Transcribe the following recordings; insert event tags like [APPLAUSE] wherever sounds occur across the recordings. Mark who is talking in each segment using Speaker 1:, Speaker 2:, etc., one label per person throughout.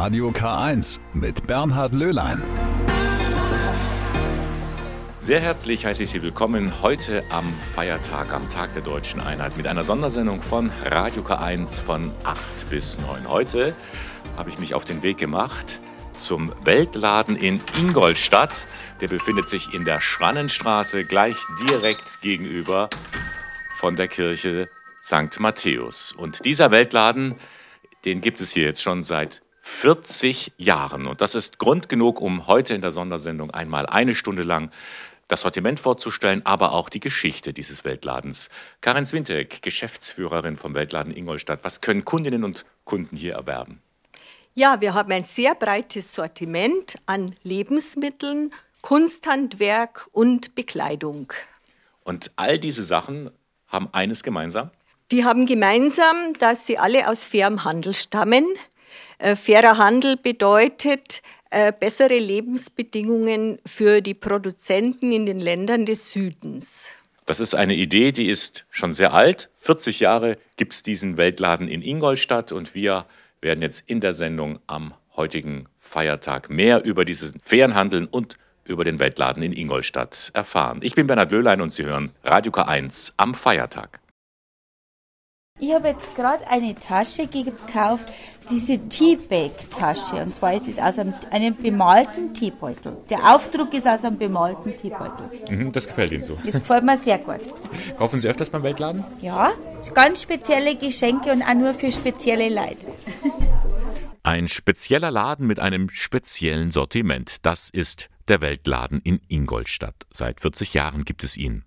Speaker 1: Radio K1 mit Bernhard Löhlein.
Speaker 2: Sehr herzlich heiße ich Sie willkommen heute am Feiertag, am Tag der Deutschen Einheit mit einer Sondersendung von Radio K1 von 8 bis 9. Heute habe ich mich auf den Weg gemacht zum Weltladen in Ingolstadt. Der befindet sich in der Schrannenstraße, gleich direkt gegenüber von der Kirche St. Matthäus. Und dieser Weltladen, den gibt es hier jetzt schon seit 40 Jahren. Und das ist Grund genug, um heute in der Sondersendung einmal eine Stunde lang das Sortiment vorzustellen, aber auch die Geschichte dieses Weltladens. Karin Swintek, Geschäftsführerin vom Weltladen Ingolstadt. Was können Kundinnen und Kunden hier erwerben?
Speaker 3: Ja, wir haben ein sehr breites Sortiment an Lebensmitteln, Kunsthandwerk und Bekleidung.
Speaker 2: Und all diese Sachen haben eines gemeinsam?
Speaker 3: Die haben gemeinsam, dass sie alle aus fairem Handel stammen. Äh, fairer Handel bedeutet äh, bessere Lebensbedingungen für die Produzenten in den Ländern des Südens.
Speaker 2: Das ist eine Idee, die ist schon sehr alt. 40 Jahre gibt es diesen Weltladen in Ingolstadt und wir werden jetzt in der Sendung am heutigen Feiertag mehr über diesen fairen Handeln und über den Weltladen in Ingolstadt erfahren. Ich bin Bernhard Löhlein und Sie hören Radio K1 am Feiertag.
Speaker 4: Ich habe jetzt gerade eine Tasche gekauft, diese Teabag-Tasche. Und zwar ist es aus einem, einem, bemalten Teebeutel. Der Aufdruck ist aus einem bemalten Teebeutel.
Speaker 2: Mhm, das gefällt Ihnen so.
Speaker 4: Das gefällt mir sehr gut. [LAUGHS]
Speaker 2: Kaufen Sie öfters beim Weltladen?
Speaker 4: Ja, ganz spezielle Geschenke und auch nur für spezielle Leute. [LAUGHS]
Speaker 2: Ein spezieller Laden mit einem speziellen Sortiment. Das ist der Weltladen in Ingolstadt. Seit 40 Jahren gibt es ihn.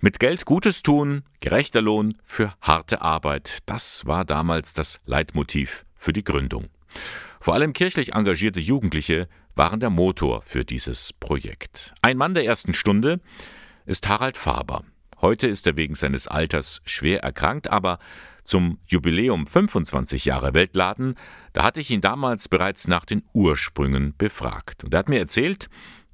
Speaker 2: Mit Geld Gutes tun, gerechter Lohn für harte Arbeit, das war damals das Leitmotiv für die Gründung. Vor allem kirchlich engagierte Jugendliche waren der Motor für dieses Projekt. Ein Mann der ersten Stunde ist Harald Faber. Heute ist er wegen seines Alters schwer erkrankt, aber zum Jubiläum 25 Jahre Weltladen, da hatte ich ihn damals bereits nach den Ursprüngen befragt. Und er hat mir erzählt,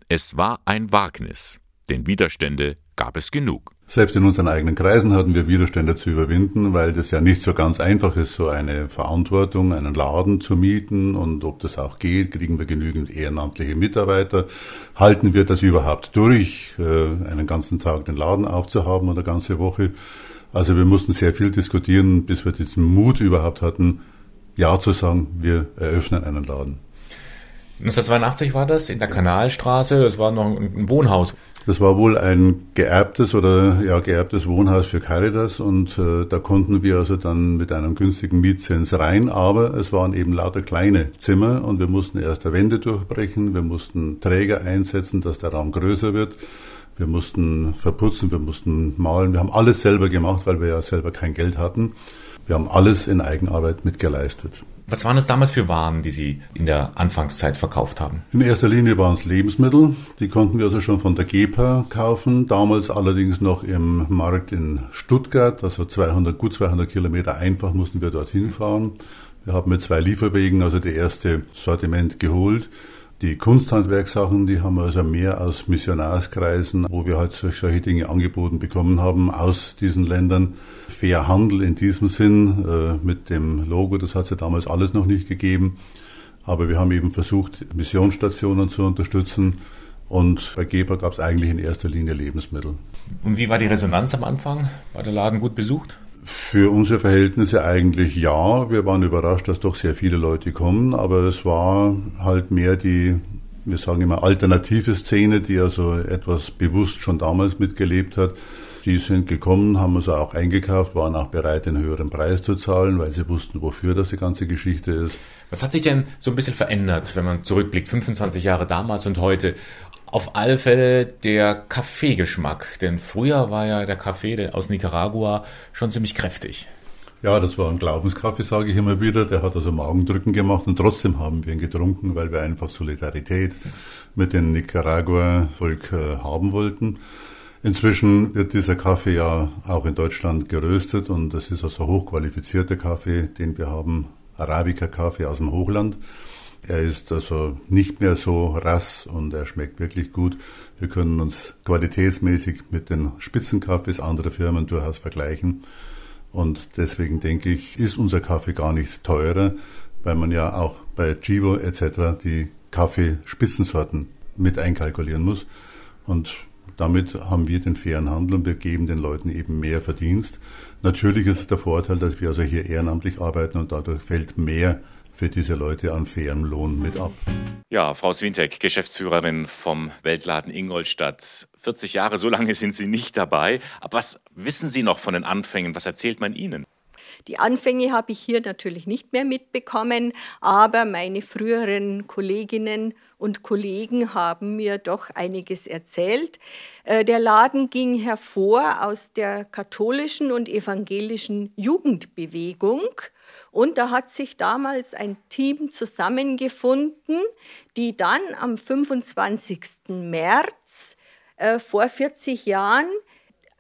Speaker 2: es war ein Wagnis, denn Widerstände gab es genug.
Speaker 5: Selbst in unseren eigenen Kreisen hatten wir Widerstände zu überwinden, weil das ja nicht so ganz einfach ist, so eine Verantwortung, einen Laden zu mieten und ob das auch geht, kriegen wir genügend ehrenamtliche Mitarbeiter, halten wir das überhaupt durch, äh, einen ganzen Tag den Laden aufzuhaben oder ganze Woche. Also wir mussten sehr viel diskutieren, bis wir diesen Mut überhaupt hatten, Ja zu sagen, wir eröffnen einen Laden.
Speaker 2: 1982 war das in der Kanalstraße, das war noch ein Wohnhaus.
Speaker 5: Das war wohl ein geerbtes oder ja geerbtes Wohnhaus für Caritas und äh, da konnten wir also dann mit einem günstigen Mietzins rein, aber es waren eben lauter kleine Zimmer und wir mussten erst Wände durchbrechen, wir mussten Träger einsetzen, dass der Raum größer wird. Wir mussten verputzen, wir mussten malen, wir haben alles selber gemacht, weil wir ja selber kein Geld hatten. Wir haben alles in Eigenarbeit mitgeleistet.
Speaker 2: Was waren es damals für Waren, die Sie in der Anfangszeit verkauft haben?
Speaker 5: In erster Linie waren es Lebensmittel. Die konnten wir also schon von der GEPA kaufen. Damals allerdings noch im Markt in Stuttgart, also 200, gut 200 Kilometer einfach mussten wir dorthin fahren. Wir haben mit zwei Lieferwegen also das erste Sortiment geholt. Die Kunsthandwerksachen, die haben wir also mehr aus Missionarskreisen, wo wir halt solche Dinge angeboten bekommen haben aus diesen Ländern. Fair Handel in diesem Sinn äh, mit dem Logo, das hat es ja damals alles noch nicht gegeben. Aber wir haben eben versucht, Missionsstationen zu unterstützen. Und bei Geber gab es eigentlich in erster Linie Lebensmittel.
Speaker 2: Und wie war die Resonanz am Anfang? War der Laden gut besucht?
Speaker 5: Für unsere Verhältnisse eigentlich ja. Wir waren überrascht, dass doch sehr viele Leute kommen, aber es war halt mehr die, wir sagen immer, alternative Szene, die also etwas bewusst schon damals mitgelebt hat. Die sind gekommen, haben also auch eingekauft, waren auch bereit, den höheren Preis zu zahlen, weil sie wussten, wofür das die ganze Geschichte ist.
Speaker 2: Was hat sich denn so ein bisschen verändert, wenn man zurückblickt, 25 Jahre damals und heute? Auf alle Fälle der Kaffeegeschmack, denn früher war ja der Kaffee aus Nicaragua schon ziemlich kräftig.
Speaker 5: Ja, das war ein Glaubenskaffee, sage ich immer wieder. Der hat also Magendrücken gemacht und trotzdem haben wir ihn getrunken, weil wir einfach Solidarität mit dem Nicaragua-Volk äh, haben wollten. Inzwischen wird dieser Kaffee ja auch in Deutschland geröstet und das ist also hochqualifizierter Kaffee, den wir haben, Arabica-Kaffee aus dem Hochland. Er ist also nicht mehr so rass und er schmeckt wirklich gut. Wir können uns qualitätsmäßig mit den Spitzenkaffees anderer Firmen durchaus vergleichen. Und deswegen denke ich, ist unser Kaffee gar nicht teurer, weil man ja auch bei Chivo etc. die Kaffeespitzensorten mit einkalkulieren muss. Und damit haben wir den fairen Handel und wir geben den Leuten eben mehr Verdienst. Natürlich ist es der Vorteil, dass wir also hier ehrenamtlich arbeiten und dadurch fällt mehr für diese Leute an fairem Lohn mit ab.
Speaker 2: Ja, Frau Swintek, Geschäftsführerin vom Weltladen Ingolstadt. 40 Jahre, so lange sind Sie nicht dabei. Aber was wissen Sie noch von den Anfängen? Was erzählt man Ihnen?
Speaker 3: Die Anfänge habe ich hier natürlich nicht mehr mitbekommen, aber meine früheren Kolleginnen und Kollegen haben mir doch einiges erzählt. Äh, der Laden ging hervor aus der katholischen und evangelischen Jugendbewegung. Und da hat sich damals ein Team zusammengefunden, die dann am 25. März äh, vor 40 Jahren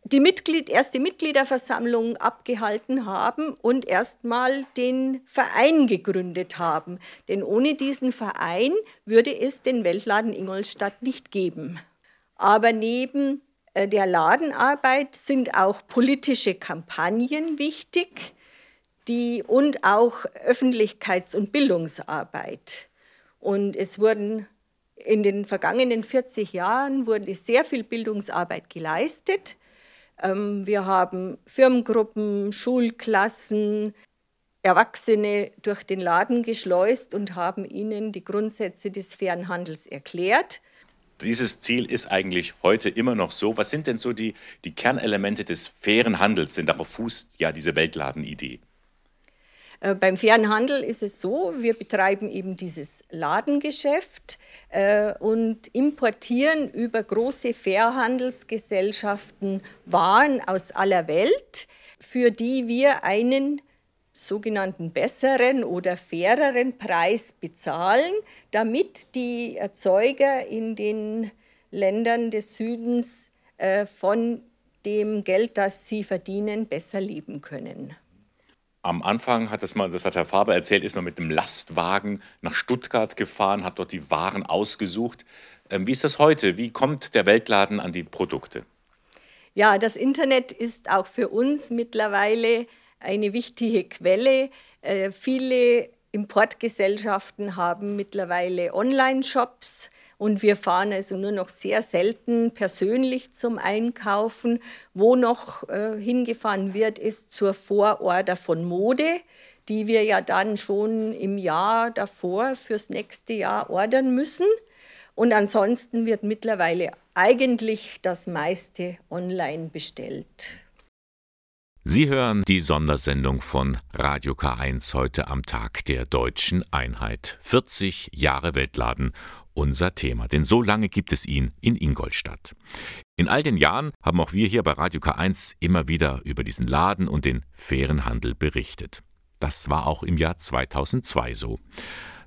Speaker 3: die Mitglied, erste Mitgliederversammlung abgehalten haben und erstmal den Verein gegründet haben. Denn ohne diesen Verein würde es den Weltladen Ingolstadt nicht geben. Aber neben äh, der Ladenarbeit sind auch politische Kampagnen wichtig die, und auch Öffentlichkeits- und Bildungsarbeit. Und es wurden in den vergangenen 40 Jahren wurde sehr viel Bildungsarbeit geleistet. Ähm, wir haben Firmengruppen, Schulklassen, Erwachsene durch den Laden geschleust und haben ihnen die Grundsätze des fairen Handels erklärt.
Speaker 2: Dieses Ziel ist eigentlich heute immer noch so. Was sind denn so die, die Kernelemente des fairen Handels? Denn darauf fußt ja diese Weltladenidee.
Speaker 3: Äh, beim fairen Handel ist es so, wir betreiben eben dieses Ladengeschäft äh, und importieren über große Fairhandelsgesellschaften Waren aus aller Welt, für die wir einen sogenannten besseren oder faireren Preis bezahlen, damit die Erzeuger in den Ländern des Südens äh, von dem Geld, das sie verdienen, besser leben können.
Speaker 2: Am Anfang hat das mal, das hat Herr Faber erzählt, ist man mit einem Lastwagen nach Stuttgart gefahren, hat dort die Waren ausgesucht. Ähm, wie ist das heute? Wie kommt der Weltladen an die Produkte?
Speaker 3: Ja, das Internet ist auch für uns mittlerweile eine wichtige Quelle. Äh, viele Importgesellschaften haben mittlerweile Online-Shops und wir fahren also nur noch sehr selten persönlich zum Einkaufen. Wo noch äh, hingefahren wird, ist zur Vororder von Mode, die wir ja dann schon im Jahr davor fürs nächste Jahr ordern müssen. Und ansonsten wird mittlerweile eigentlich das meiste online bestellt.
Speaker 2: Sie hören die Sondersendung von Radio K1 heute am Tag der deutschen Einheit. 40 Jahre Weltladen, unser Thema, denn so lange gibt es ihn in Ingolstadt. In all den Jahren haben auch wir hier bei Radio K1 immer wieder über diesen Laden und den fairen Handel berichtet. Das war auch im Jahr 2002 so.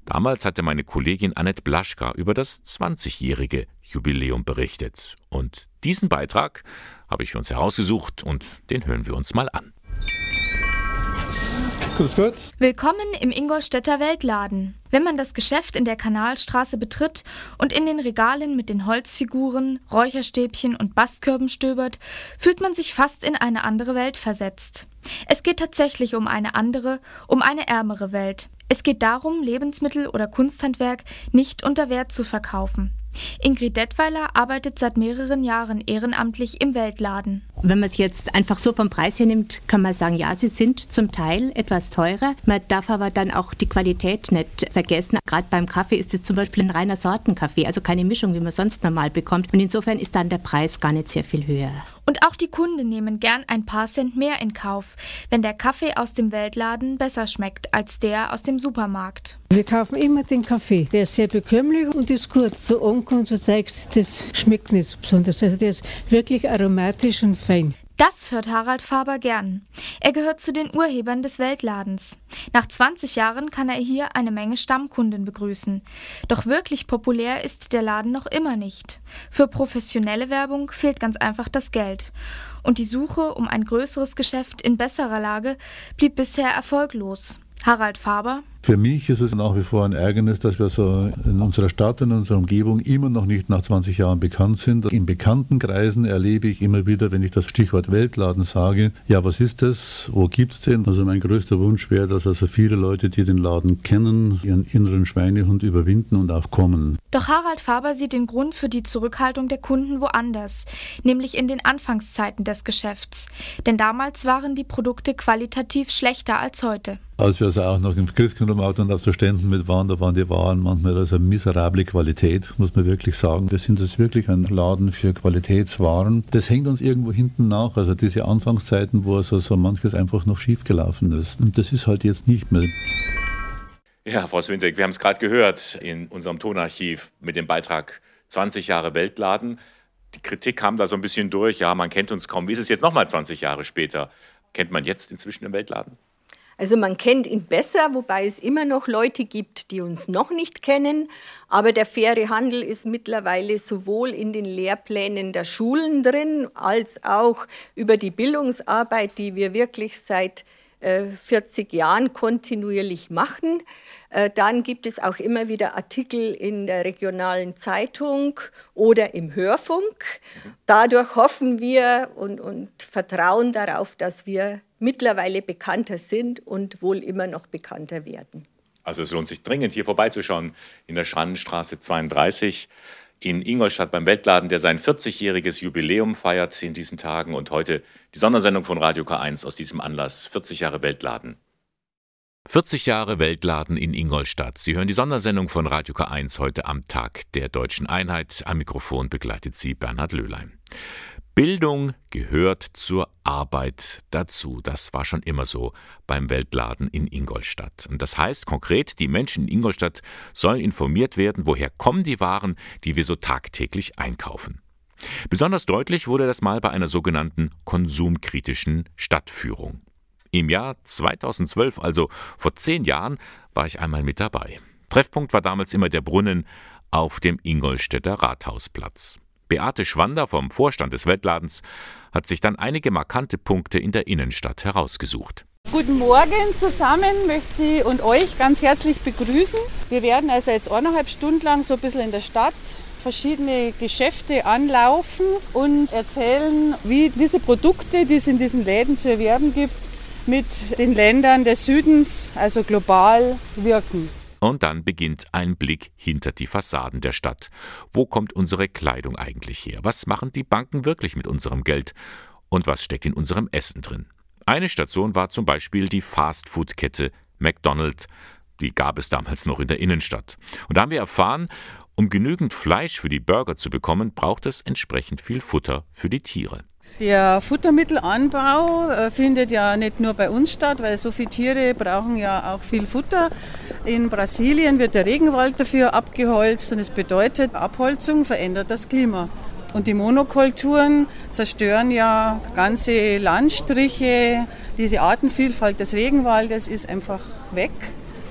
Speaker 2: Damals hatte meine Kollegin Annette Blaschka über das 20-jährige Jubiläum berichtet. Und diesen Beitrag habe ich für uns herausgesucht und den hören wir uns mal an.
Speaker 6: Grüß Gott. Willkommen im Ingolstädter Weltladen. Wenn man das Geschäft in der Kanalstraße betritt und in den Regalen mit den Holzfiguren, Räucherstäbchen und Bastkörben stöbert, fühlt man sich fast in eine andere Welt versetzt. Es geht tatsächlich um eine andere, um eine ärmere Welt. Es geht darum, Lebensmittel oder Kunsthandwerk nicht unter Wert zu verkaufen. Ingrid Detweiler arbeitet seit mehreren Jahren ehrenamtlich im Weltladen.
Speaker 7: Wenn man es jetzt einfach so vom Preis her nimmt, kann man sagen, ja, sie sind zum Teil etwas teurer. Man darf aber dann auch die Qualität nicht vergessen. Gerade beim Kaffee ist es zum Beispiel ein reiner Sortenkaffee, also keine Mischung, wie man sonst normal bekommt. Und insofern ist dann der Preis gar nicht sehr viel höher.
Speaker 6: Und auch die Kunden nehmen gern ein paar Cent mehr in Kauf, wenn der Kaffee aus dem Weltladen besser schmeckt als der aus dem Supermarkt.
Speaker 8: Wir kaufen immer den Kaffee. Der ist sehr bekömmlich und ist kurz. So ankommt, so zeigt das schmeckt nicht so besonders. Also der ist wirklich aromatisch und fein.
Speaker 6: Das hört Harald Faber gern. Er gehört zu den Urhebern des Weltladens. Nach 20 Jahren kann er hier eine Menge Stammkunden begrüßen. Doch wirklich populär ist der Laden noch immer nicht. Für professionelle Werbung fehlt ganz einfach das Geld. Und die Suche um ein größeres Geschäft in besserer Lage blieb bisher erfolglos. Harald Faber
Speaker 5: Für mich ist es nach wie vor ein Ärgernis, dass wir so in unserer Stadt, in unserer Umgebung immer noch nicht nach 20 Jahren bekannt sind. In bekannten Kreisen erlebe ich immer wieder, wenn ich das Stichwort Weltladen sage, ja, was ist das? Wo gibt's den? Also mein größter Wunsch wäre, dass also viele Leute, die den Laden kennen, ihren inneren Schweinehund überwinden und auch kommen.
Speaker 6: Doch Harald Faber sieht den Grund für die Zurückhaltung der Kunden woanders, nämlich in den Anfangszeiten des Geschäfts. Denn damals waren die Produkte qualitativ schlechter als heute.
Speaker 5: Als wir also auch noch im Christkindlmarkt und auf so Ständen mit waren, da waren die Waren manchmal also miserable Qualität, muss man wirklich sagen. Wir sind jetzt wirklich ein Laden für Qualitätswaren. Das hängt uns irgendwo hinten nach. Also diese Anfangszeiten, wo also so manches einfach noch schiefgelaufen ist. Und das ist halt jetzt nicht mehr.
Speaker 2: Ja, Frau Swintek, wir haben es gerade gehört in unserem Tonarchiv mit dem Beitrag 20 Jahre Weltladen. Die Kritik kam da so ein bisschen durch. Ja, man kennt uns kaum. Wie ist es jetzt nochmal 20 Jahre später? Kennt man jetzt inzwischen den Weltladen?
Speaker 3: Also man kennt ihn besser, wobei es immer noch Leute gibt, die uns noch nicht kennen. Aber der faire Handel ist mittlerweile sowohl in den Lehrplänen der Schulen drin, als auch über die Bildungsarbeit, die wir wirklich seit 40 äh, Jahren kontinuierlich machen. Äh, dann gibt es auch immer wieder Artikel in der regionalen Zeitung oder im Hörfunk. Dadurch hoffen wir und, und vertrauen darauf, dass wir mittlerweile bekannter sind und wohl immer noch bekannter werden.
Speaker 2: Also es lohnt sich dringend, hier vorbeizuschauen in der Schrannenstraße 32 in Ingolstadt beim Weltladen, der sein 40-jähriges Jubiläum feiert in diesen Tagen und heute die Sondersendung von Radio K1 aus diesem Anlass 40 Jahre Weltladen. 40 Jahre Weltladen in Ingolstadt. Sie hören die Sondersendung von Radio K1 heute am Tag der deutschen Einheit. Am Mikrofon begleitet Sie Bernhard Löhlein. Bildung gehört zur Arbeit dazu. Das war schon immer so beim Weltladen in Ingolstadt. Und das heißt konkret, die Menschen in Ingolstadt sollen informiert werden, woher kommen die Waren, die wir so tagtäglich einkaufen. Besonders deutlich wurde das mal bei einer sogenannten konsumkritischen Stadtführung. Im Jahr 2012, also vor zehn Jahren, war ich einmal mit dabei. Treffpunkt war damals immer der Brunnen auf dem Ingolstädter Rathausplatz. Beate Schwander vom Vorstand des Weltladens hat sich dann einige markante Punkte in der Innenstadt herausgesucht.
Speaker 9: Guten Morgen zusammen, möchte Sie und euch ganz herzlich begrüßen. Wir werden also jetzt eineinhalb Stunden lang so ein bisschen in der Stadt verschiedene Geschäfte anlaufen und erzählen, wie diese Produkte, die es in diesen Läden zu erwerben gibt, mit den Ländern des Südens, also global, wirken.
Speaker 2: Und dann beginnt ein Blick hinter die Fassaden der Stadt. Wo kommt unsere Kleidung eigentlich her? Was machen die Banken wirklich mit unserem Geld? Und was steckt in unserem Essen drin? Eine Station war zum Beispiel die Fastfood-Kette McDonald's. Die gab es damals noch in der Innenstadt. Und da haben wir erfahren, um genügend Fleisch für die Burger zu bekommen, braucht es entsprechend viel Futter für die Tiere.
Speaker 9: Der Futtermittelanbau äh, findet ja nicht nur bei uns statt, weil so viele Tiere brauchen ja auch viel Futter. In Brasilien wird der Regenwald dafür abgeholzt und es bedeutet, Abholzung verändert das Klima. Und die Monokulturen zerstören ja ganze Landstriche. Diese Artenvielfalt des Regenwaldes ist einfach weg,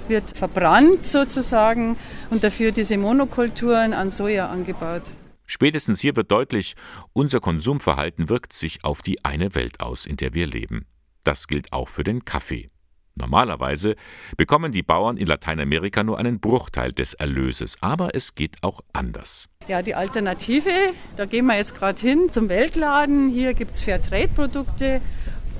Speaker 9: wird verbrannt sozusagen und dafür diese Monokulturen an Soja angebaut.
Speaker 2: Spätestens hier wird deutlich, unser Konsumverhalten wirkt sich auf die eine Welt aus, in der wir leben. Das gilt auch für den Kaffee. Normalerweise bekommen die Bauern in Lateinamerika nur einen Bruchteil des Erlöses, aber es geht auch anders.
Speaker 9: Ja, die Alternative, da gehen wir jetzt gerade hin zum Weltladen. Hier gibt es Fairtrade-Produkte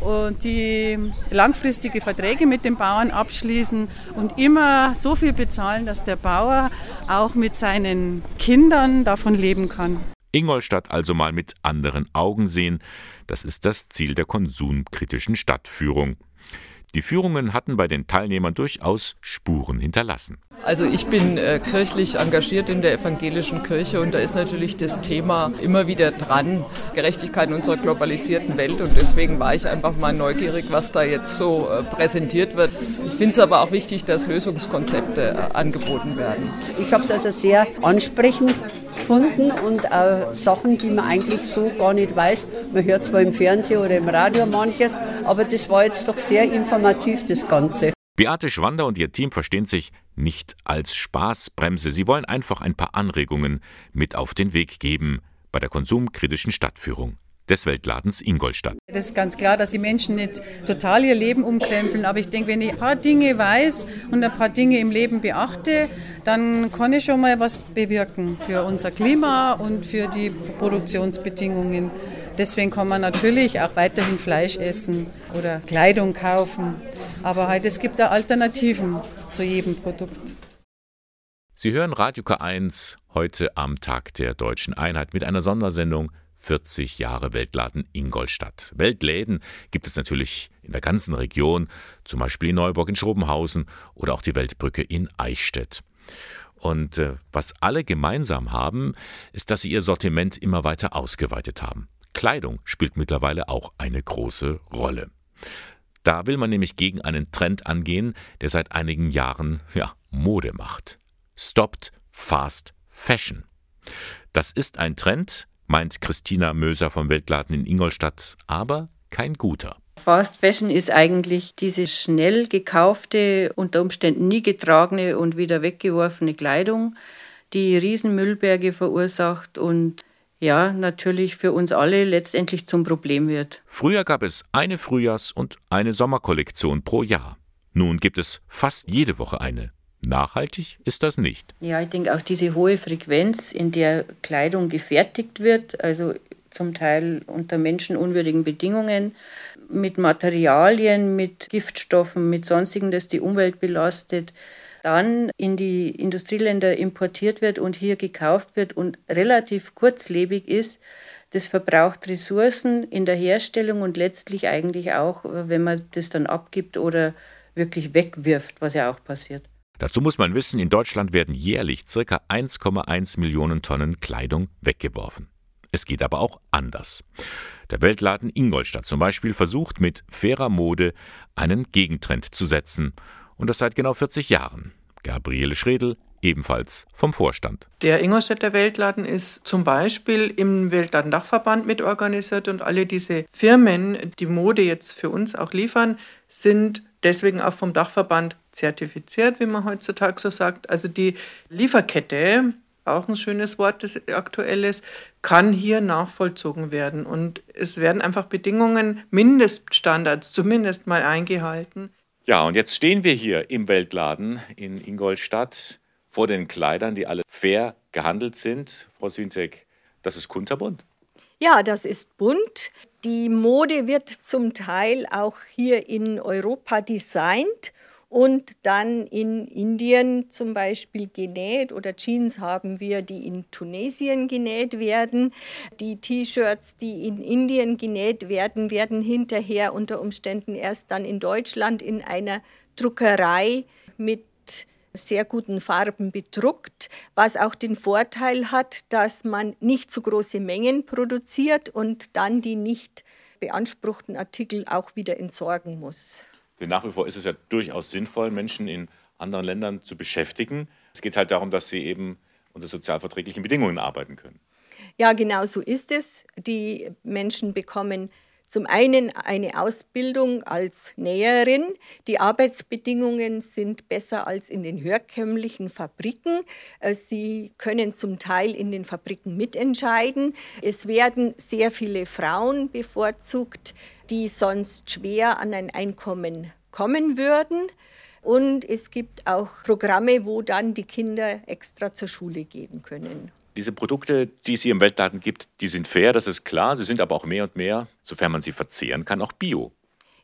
Speaker 9: und die langfristige Verträge mit den Bauern abschließen und immer so viel bezahlen, dass der Bauer auch mit seinen Kindern davon leben kann.
Speaker 2: Ingolstadt also mal mit anderen Augen sehen, das ist das Ziel der konsumkritischen Stadtführung. Die Führungen hatten bei den Teilnehmern durchaus Spuren hinterlassen.
Speaker 10: Also ich bin äh, kirchlich engagiert in der evangelischen Kirche und da ist natürlich das Thema immer wieder dran, Gerechtigkeit in unserer globalisierten Welt und deswegen war ich einfach mal neugierig, was da jetzt so äh, präsentiert wird. Ich finde es aber auch wichtig, dass Lösungskonzepte äh, angeboten werden.
Speaker 11: Ich habe es also sehr ansprechend gefunden und auch Sachen, die man eigentlich so gar nicht weiß. Man hört zwar im Fernsehen oder im Radio manches, aber das war jetzt doch sehr informativ, das Ganze.
Speaker 2: Beate Schwander und ihr Team verstehen sich nicht als Spaßbremse. Sie wollen einfach ein paar Anregungen mit auf den Weg geben bei der konsumkritischen Stadtführung. Des Weltladens Ingolstadt.
Speaker 9: Das ist ganz klar, dass die Menschen nicht total ihr Leben umkrempeln, aber ich denke, wenn ich ein paar Dinge weiß und ein paar Dinge im Leben beachte, dann kann ich schon mal was bewirken für unser Klima und für die Produktionsbedingungen. Deswegen kann man natürlich auch weiterhin Fleisch essen oder Kleidung kaufen. Aber halt, es gibt da Alternativen zu jedem Produkt.
Speaker 2: Sie hören Radio K1 heute am Tag der deutschen Einheit mit einer Sondersendung 40 Jahre Weltladen Ingolstadt. Weltläden gibt es natürlich in der ganzen Region, zum Beispiel in Neuburg in Schrobenhausen oder auch die Weltbrücke in Eichstätt. Und äh, was alle gemeinsam haben, ist, dass sie ihr Sortiment immer weiter ausgeweitet haben. Kleidung spielt mittlerweile auch eine große Rolle. Da will man nämlich gegen einen Trend angehen, der seit einigen Jahren ja, Mode macht. Stopped Fast Fashion. Das ist ein Trend, meint Christina Möser vom Weltladen in Ingolstadt, aber kein guter.
Speaker 12: Fast Fashion ist eigentlich diese schnell gekaufte, unter Umständen nie getragene und wieder weggeworfene Kleidung, die Riesenmüllberge verursacht und ja, natürlich für uns alle letztendlich zum Problem wird.
Speaker 2: Früher gab es eine Frühjahrs- und eine Sommerkollektion pro Jahr. Nun gibt es fast jede Woche eine. Nachhaltig ist das nicht.
Speaker 12: Ja, ich denke auch diese hohe Frequenz, in der Kleidung gefertigt wird, also zum Teil unter menschenunwürdigen Bedingungen, mit Materialien, mit Giftstoffen, mit sonstigen, das die Umwelt belastet, dann in die Industrieländer importiert wird und hier gekauft wird und relativ kurzlebig ist, das verbraucht Ressourcen in der Herstellung und letztlich eigentlich auch, wenn man das dann abgibt oder wirklich wegwirft, was ja auch passiert.
Speaker 2: Dazu muss man wissen, in Deutschland werden jährlich ca. 1,1 Millionen Tonnen Kleidung weggeworfen. Es geht aber auch anders. Der Weltladen Ingolstadt zum Beispiel versucht mit fairer Mode einen Gegentrend zu setzen. Und das seit genau 40 Jahren. Gabriele Schredel, ebenfalls vom Vorstand.
Speaker 13: Der Ingolstädter Weltladen ist zum Beispiel im Weltladen-Dachverband mitorganisiert und alle diese Firmen, die Mode jetzt für uns auch liefern, sind deswegen auch vom Dachverband zertifiziert, wie man heutzutage so sagt. Also die Lieferkette, auch ein schönes Wort, das aktuell ist, kann hier nachvollzogen werden. Und es werden einfach Bedingungen, Mindeststandards zumindest mal eingehalten.
Speaker 2: Ja, und jetzt stehen wir hier im Weltladen in Ingolstadt vor den Kleidern, die alle fair gehandelt sind. Frau Swintek, das ist kunterbunt.
Speaker 3: Ja, das ist bunt. Die Mode wird zum Teil auch hier in Europa designt und dann in Indien zum Beispiel genäht oder Jeans haben wir, die in Tunesien genäht werden. Die T-Shirts, die in Indien genäht werden, werden hinterher unter Umständen erst dann in Deutschland in einer Druckerei mit sehr guten Farben bedruckt, was auch den Vorteil hat, dass man nicht zu große Mengen produziert und dann die nicht beanspruchten Artikel auch wieder entsorgen muss.
Speaker 2: Denn nach wie vor ist es ja durchaus sinnvoll, Menschen in anderen Ländern zu beschäftigen. Es geht halt darum, dass sie eben unter sozialverträglichen Bedingungen arbeiten können.
Speaker 3: Ja, genau so ist es. Die Menschen bekommen zum einen eine Ausbildung als Näherin. Die Arbeitsbedingungen sind besser als in den herkömmlichen Fabriken. Äh, sie können zum Teil in den Fabriken mitentscheiden. Es werden sehr viele Frauen bevorzugt, die sonst schwer an ein Einkommen kommen würden. Und es gibt auch Programme, wo dann die Kinder extra zur Schule gehen können.
Speaker 2: Diese Produkte, die es hier im Weltladen gibt, die sind fair, das ist klar. Sie sind aber auch mehr und mehr, sofern man sie verzehren kann, auch bio.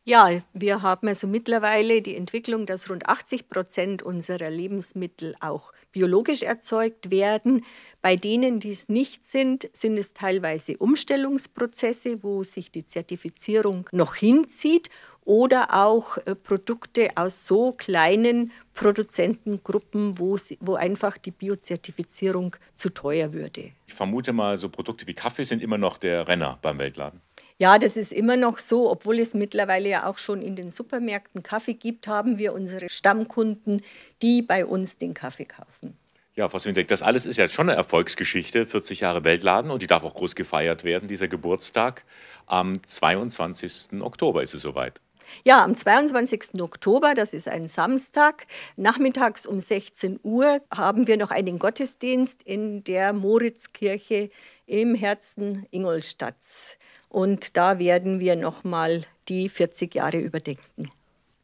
Speaker 3: Ja, wir haben also mittlerweile die Entwicklung, dass rund 80 Prozent unserer Lebensmittel auch biologisch erzeugt werden. Bei denen, die es nicht sind, sind es teilweise Umstellungsprozesse, wo sich die Zertifizierung noch hinzieht oder auch äh, Produkte aus so kleinen Produzentengruppen, wo, sie, wo einfach die Biozertifizierung zu teuer würde.
Speaker 2: Ich vermute mal, so Produkte wie Kaffee sind immer noch der Renner beim Weltladen.
Speaker 3: Ja, das ist immer noch so, obwohl es mittlerweile ja auch schon in den Supermärkten Kaffee gibt, haben wir unsere Stammkunden, die bei uns den Kaffee kaufen.
Speaker 2: Ja, Frau Swintek, das alles ist ja schon eine Erfolgsgeschichte, 40 Jahre Weltladen und die darf auch groß gefeiert werden, dieser Geburtstag. Am 22. Oktober ist es soweit.
Speaker 3: Ja, am 22. Oktober, das ist ein Samstag, nachmittags um 16 Uhr haben wir noch einen Gottesdienst in der Moritzkirche im Herzen Ingolstadts. Und da werden wir nochmal die 40 Jahre überdenken.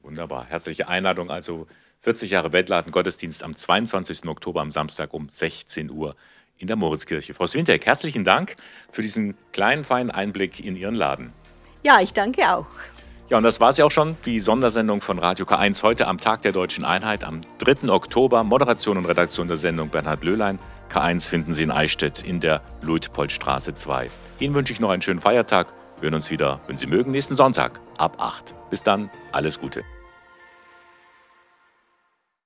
Speaker 2: Wunderbar. Herzliche Einladung. Also 40 Jahre Weltladen Gottesdienst am 22. Oktober am Samstag um 16 Uhr in der Moritzkirche. Frau Swintek, herzlichen Dank für diesen kleinen, feinen Einblick in Ihren Laden.
Speaker 3: Ja, ich danke auch.
Speaker 2: Ja, und das war es ja auch schon, die Sondersendung von Radio K1 heute am Tag der Deutschen Einheit am 3. Oktober. Moderation und Redaktion der Sendung Bernhard Löhlein. K1 finden Sie in Eichstätt in der Luitpoldstraße 2. Ihnen wünsche ich noch einen schönen Feiertag. Wir hören uns wieder, wenn Sie mögen, nächsten Sonntag ab 8. Bis dann, alles Gute.